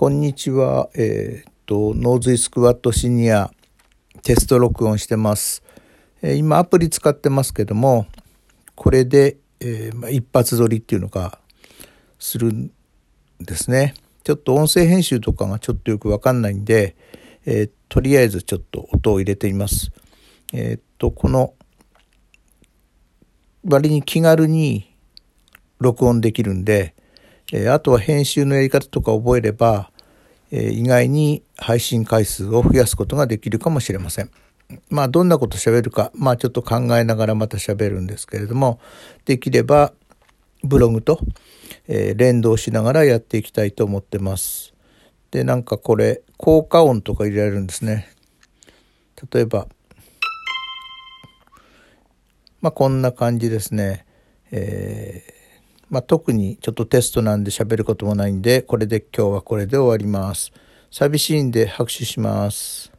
こんにちは。えっ、と、ノーズイスクワットシニアテスト録音してます。えー、今アプリ使ってますけども、これで、えー、まあ、一発撮りっていうのがするんですね。ちょっと音声編集とかがちょっとよくわかんないんで、え、とりあえずちょっと音を入れてみます。えっと、この割に気軽に録音できるんで、え、あとは編集のやり方とか覚えれば、え、意外に配信回数を増やすことができるかもしれません。まあどんなこと喋るか、まあちょっと考えながらまた喋るんですけれども、できればブログと、え、連動しながらやっていきたいと思ってます。で、なんかこれ、効果音とか入れられるんですね。例えば、まあこんな感じですね。えーまあ、特にちょっとテストなんで喋ることもないんで、これで今日はこれで終わります。寂しいんで拍手します。